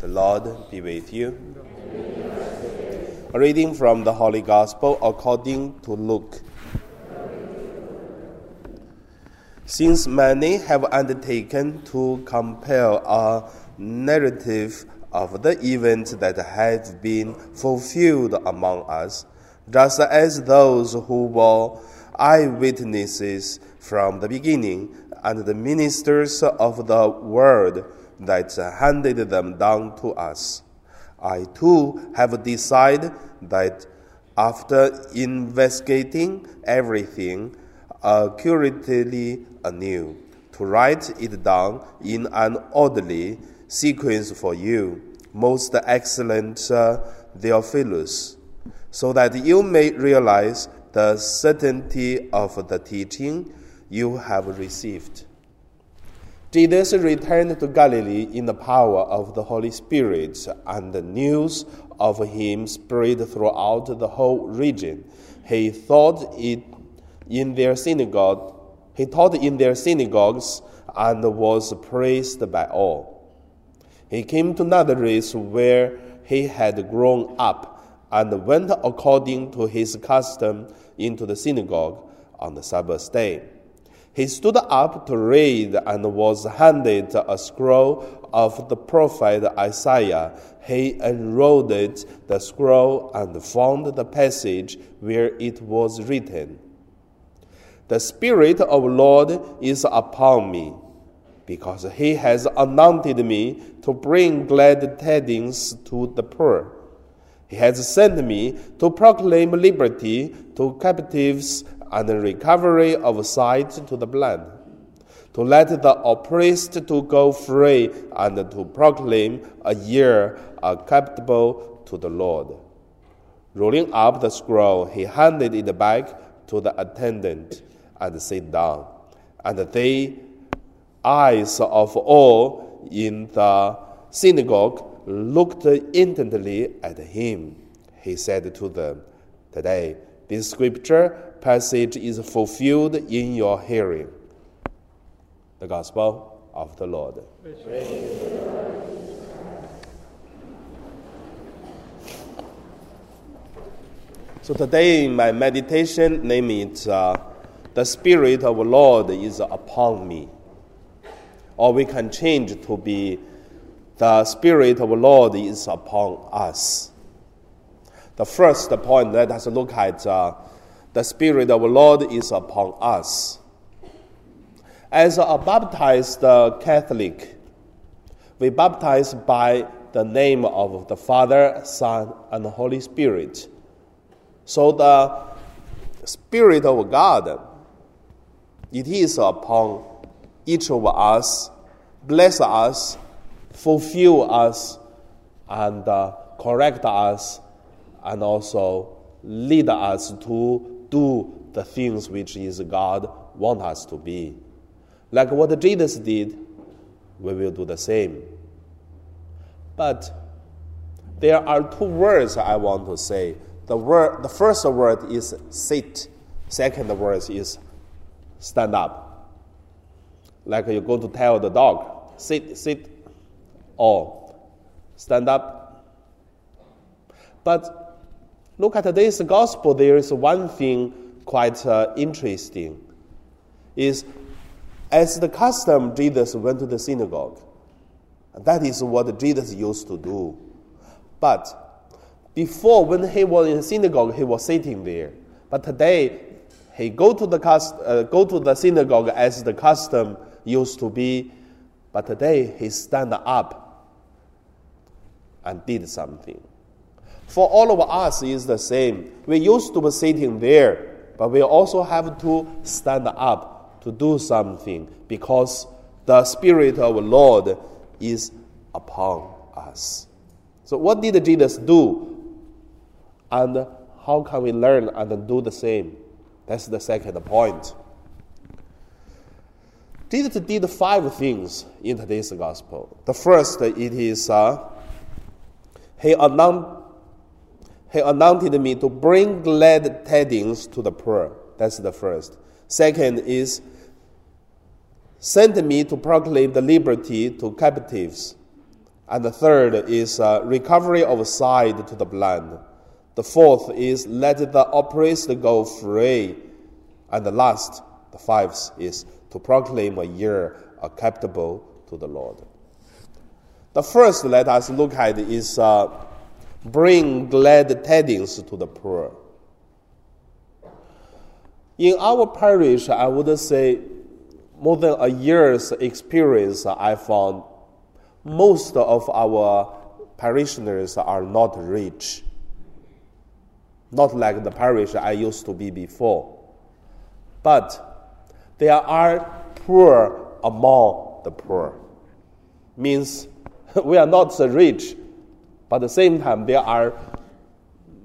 The Lord be with you. A reading from the Holy Gospel according to Luke. Since many have undertaken to compile a narrative of the events that have been fulfilled among us, just as those who were eyewitnesses from the beginning and the ministers of the word that handed them down to us. I too have decided that after investigating everything accurately anew, to write it down in an orderly sequence for you, most excellent uh, Theophilus, so that you may realize the certainty of the teaching you have received. Jesus returned to Galilee in the power of the Holy Spirit, and the news of him spread throughout the whole region. He taught it in their synagogue. He taught in their synagogues and was praised by all. He came to Nazareth where he had grown up and went according to his custom into the synagogue on the Sabbath day. He stood up to read and was handed a scroll of the prophet Isaiah. He unrolled the scroll and found the passage where it was written The Spirit of the Lord is upon me, because he has anointed me to bring glad tidings to the poor. He has sent me to proclaim liberty to captives and recovery of sight to the blind, to let the oppressed to go free, and to proclaim a year uh, acceptable to the Lord. Rolling up the scroll, he handed it back to the attendant and sat down. And the eyes of all in the synagogue looked intently at him. He said to them, Today, this scripture passage is fulfilled in your hearing. The Gospel of the Lord. So today in my meditation, name it uh, "The Spirit of the Lord is upon me," or we can change to be "The Spirit of the Lord is upon us." The first point, let us look at. Uh, the Spirit of the Lord is upon us. As a baptized Catholic, we baptize by the name of the Father, Son, and Holy Spirit. So the Spirit of God, it is upon each of us, bless us, fulfill us, and uh, correct us, and also lead us to do the things which is God want us to be. Like what Jesus did, we will do the same. But there are two words I want to say. The word, the first word is sit. Second word is stand up. Like you go to tell the dog, sit, sit, or stand up. But look at this gospel, there is one thing quite uh, interesting. Is as the custom, Jesus went to the synagogue. That is what Jesus used to do. But before, when he was in the synagogue, he was sitting there. But today, he go to the cust- uh, go to the synagogue as the custom used to be. But today, he stand up and did something. For all of us is the same. We used to be sitting there, but we also have to stand up to do something because the Spirit of the Lord is upon us. So, what did Jesus do? And how can we learn and do the same? That's the second point. Jesus did five things in today's gospel. The first, it is uh, he announced he anointed me to bring glad tidings to the poor. That's the first. Second is sent me to proclaim the liberty to captives And the third is uh, recovery of sight to the blind. The fourth is let the oppressed go free. And the last, the fifth, is to proclaim a year acceptable to the Lord. The first let us look at is uh, bring glad tidings to the poor. In our parish, I would say more than a year's experience, I found most of our parishioners are not rich. Not like the parish I used to be before. But there are poor among the poor. Means we are not rich, but at the same time, there are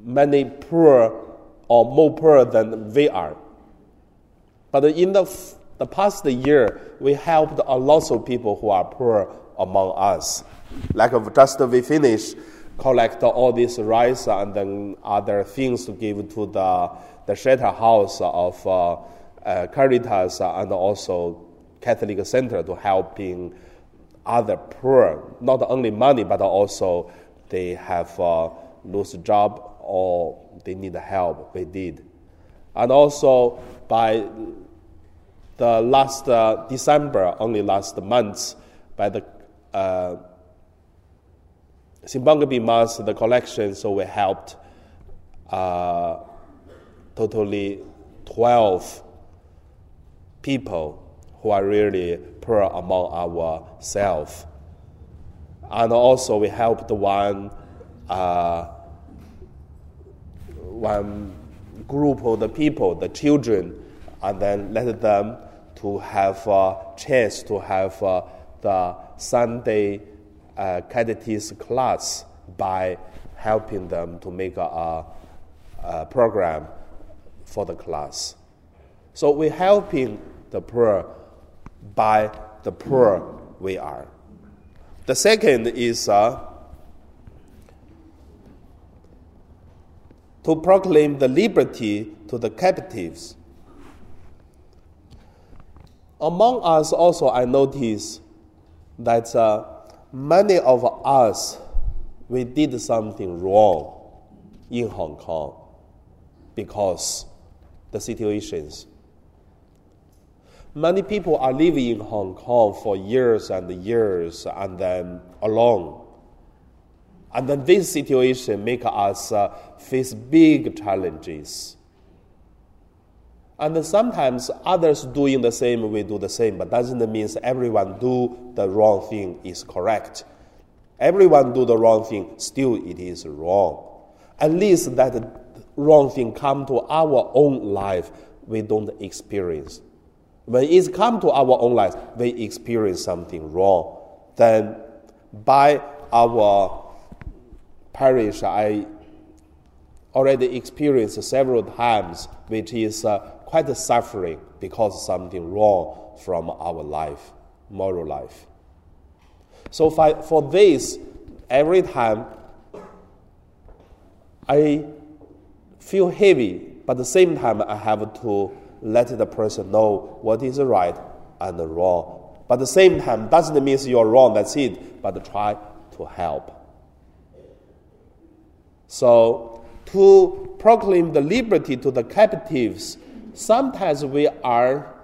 many poor or more poor than we are. But in the, the past year, we helped a lot of people who are poor among us. Like just we finished collect all this rice and then other things to give to the, the shelter house of uh, uh, Caritas and also Catholic Center to helping other poor, not only money, but also they have uh, lose job or they need help. We did. And also by the last uh, December, only last month, by the uh, Simbang Gabi Mass, the collection, so we helped uh, totally 12 people who are really poor among ourselves. And also we helped one, uh, one group of the people, the children, and then let them to have a chance to have uh, the Sunday uh, catechism class by helping them to make a, a, program for the class. So we're helping the poor by the poor we are. The second is uh, to proclaim the liberty to the captives. Among us, also, I notice that uh, many of us, we did something wrong in Hong Kong because the situations. Many people are living in Hong Kong for years and years and then alone. And then this situation make us uh, face big challenges. And sometimes others doing the same, we do the same, but doesn't mean everyone do the wrong thing is correct. Everyone do the wrong thing, still it is wrong. At least that wrong thing come to our own life, we don't experience. When it come to our own life, we experience something wrong. Then by our parish, I already experienced several times, which is uh, quite suffering because something wrong from our life, moral life. So for, for this, every time I feel heavy, but at the same time I have to let the person know what is right and wrong. But at the same time, doesn't mean you're wrong, that's it, but try to help. So, to proclaim the liberty to the captives sometimes we are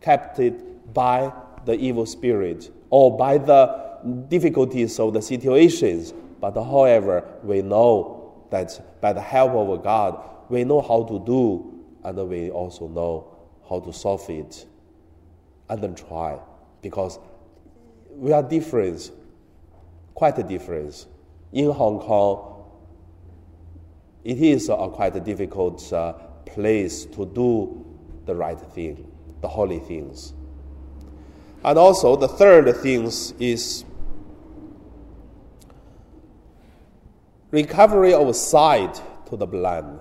captured by the evil spirit or by the difficulties of the situations. But however, we know that by the help of God, we know how to do, and we also know how to solve it, and then try, because we are different, quite a difference. In Hong Kong, it is a quite a difficult uh, place to do the right thing, the holy things. And also, the third thing is recovery of sight to the blind.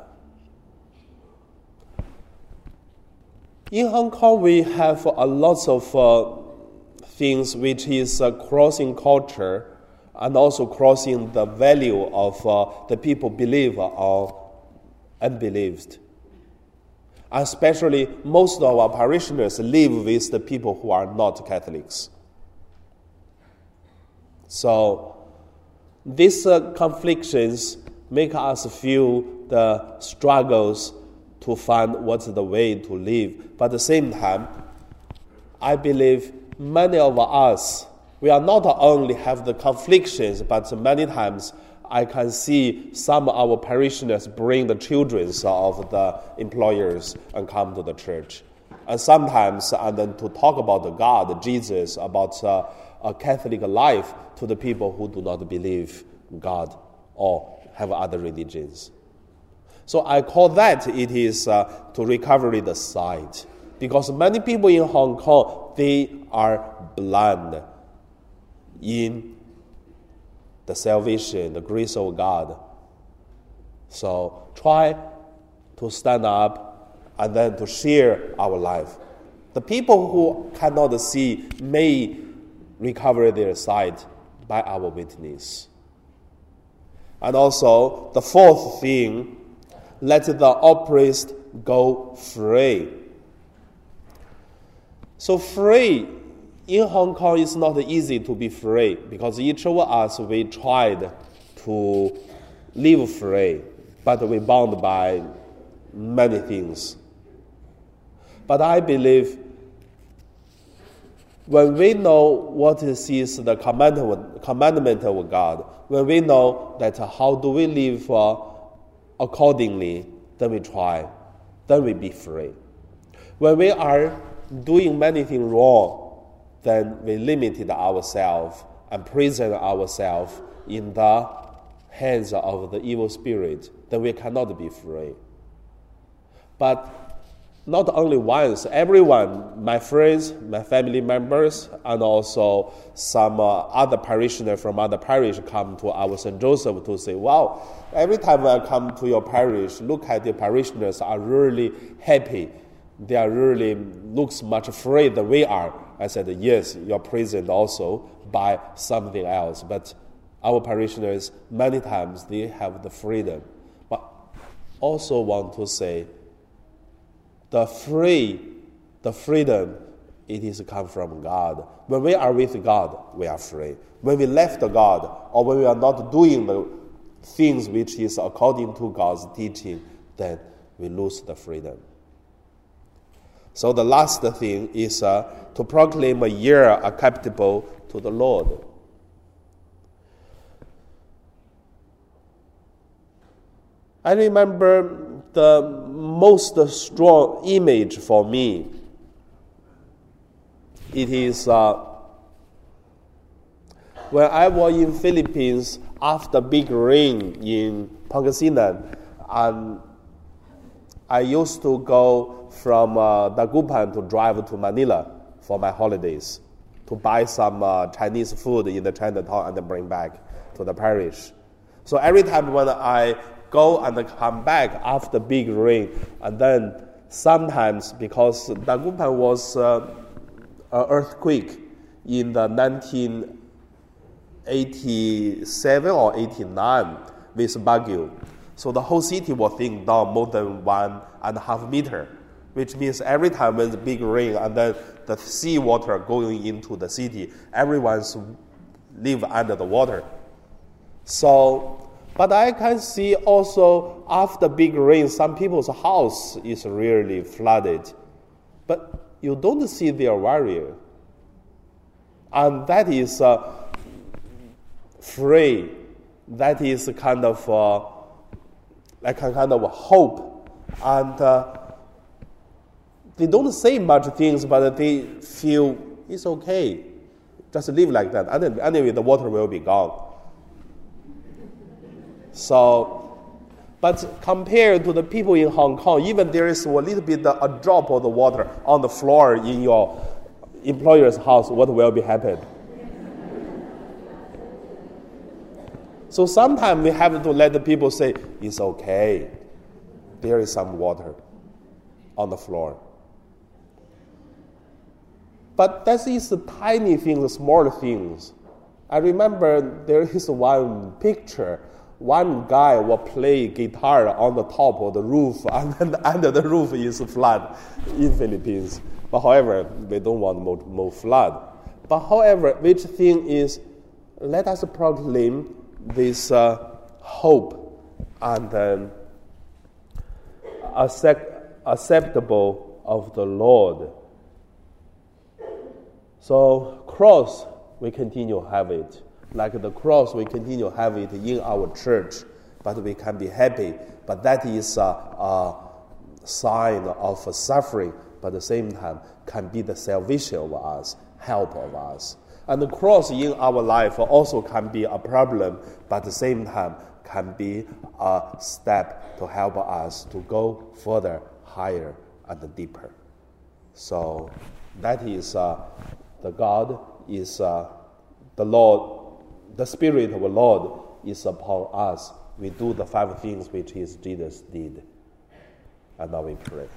In Hong Kong, we have a lot of uh, things which is uh, crossing culture and also crossing the value of uh, the people believe or unbelieved especially most of our parishioners live with the people who are not Catholics. So These uh, conflicts make us feel the struggles to find what's the way to live. But at the same time, I believe many of us, we are not only have the conflicts, but many times I can see some of our parishioners bring the children of the employers and come to the church. And sometimes, and then to talk about the God, Jesus, about uh, a Catholic life to the people who do not believe God or have other religions. So I call that it is uh, to recover the sight. Because many people in Hong Kong, they are blind in the salvation, the grace of God. So try to stand up and then to share our life. The people who cannot see may recover their sight by our witness. And also, the fourth thing, let the oppressed go free. So, free in Hong Kong is not easy to be free because each of us we tried to live free, but we bound by many things. But I believe when we know what is the commandment, commandment of God, when we know that how do we live uh, accordingly, then we try, then we be free. When we are doing many things wrong, then we limited ourselves and present ourselves in the hands of the evil spirit, then we cannot be free. But not only once, everyone, my friends, my family members, and also some uh, other parishioners from other parish come to our St. Joseph to say, wow, every time I come to your parish, look at the parishioners are really happy. They are really looks much free than we are. I said, Yes, you're present also by something else. But our parishioners, many times, they have the freedom. But also want to say, the free, the freedom, it is come from God. When we are with God, we are free. When we left God, or when we are not doing the things which is according to God's teaching, then we lose the freedom. So the last thing is uh, to proclaim a year acceptable to the Lord. I remember the most strong image for me. It is uh, when I was in Philippines after big rain in Pangasinan, and I used to go from uh, Dagupan to drive to Manila for my holidays to buy some uh, Chinese food in the Chinatown and bring back to the parish. So every time when I go and come back after big rain, and then sometimes because Dagupan was uh, an earthquake in the 1987 or 89 with Baguio. So the whole city was sink down more than one and a half meter, which means every time when the big rain and then the sea water going into the city, everyone's live under the water. So, but I can see also after big rain, some people's house is really flooded, but you don't see their warrior, and that is uh, free. That is kind of. Uh, like a kind of hope. And uh, they don't say much things, but they feel it's okay. Just live like that. Anyway, the water will be gone. So, but compared to the people in Hong Kong, even there is a little bit a drop of the water on the floor in your employer's house, what will be happen? So sometimes we have to let the people say, it's okay. There is some water on the floor. But that is the tiny things, the small things. I remember there is one picture. One guy will play guitar on the top of the roof, and then under the roof is flood in Philippines. But however, we don't want more, more flood. But however, which thing is, let us proclaim this uh, hope and um, accept, acceptable of the Lord. So cross, we continue have it. Like the cross, we continue have it in our church, but we can be happy. But that is a, a sign of suffering, but at the same time can be the salvation of us, help of us. And the cross in our life also can be a problem, but at the same time can be a step to help us to go further, higher, and deeper. So that is uh, the God is uh, the Lord, the Spirit of the Lord is upon us. We do the five things which is Jesus did. And now we pray.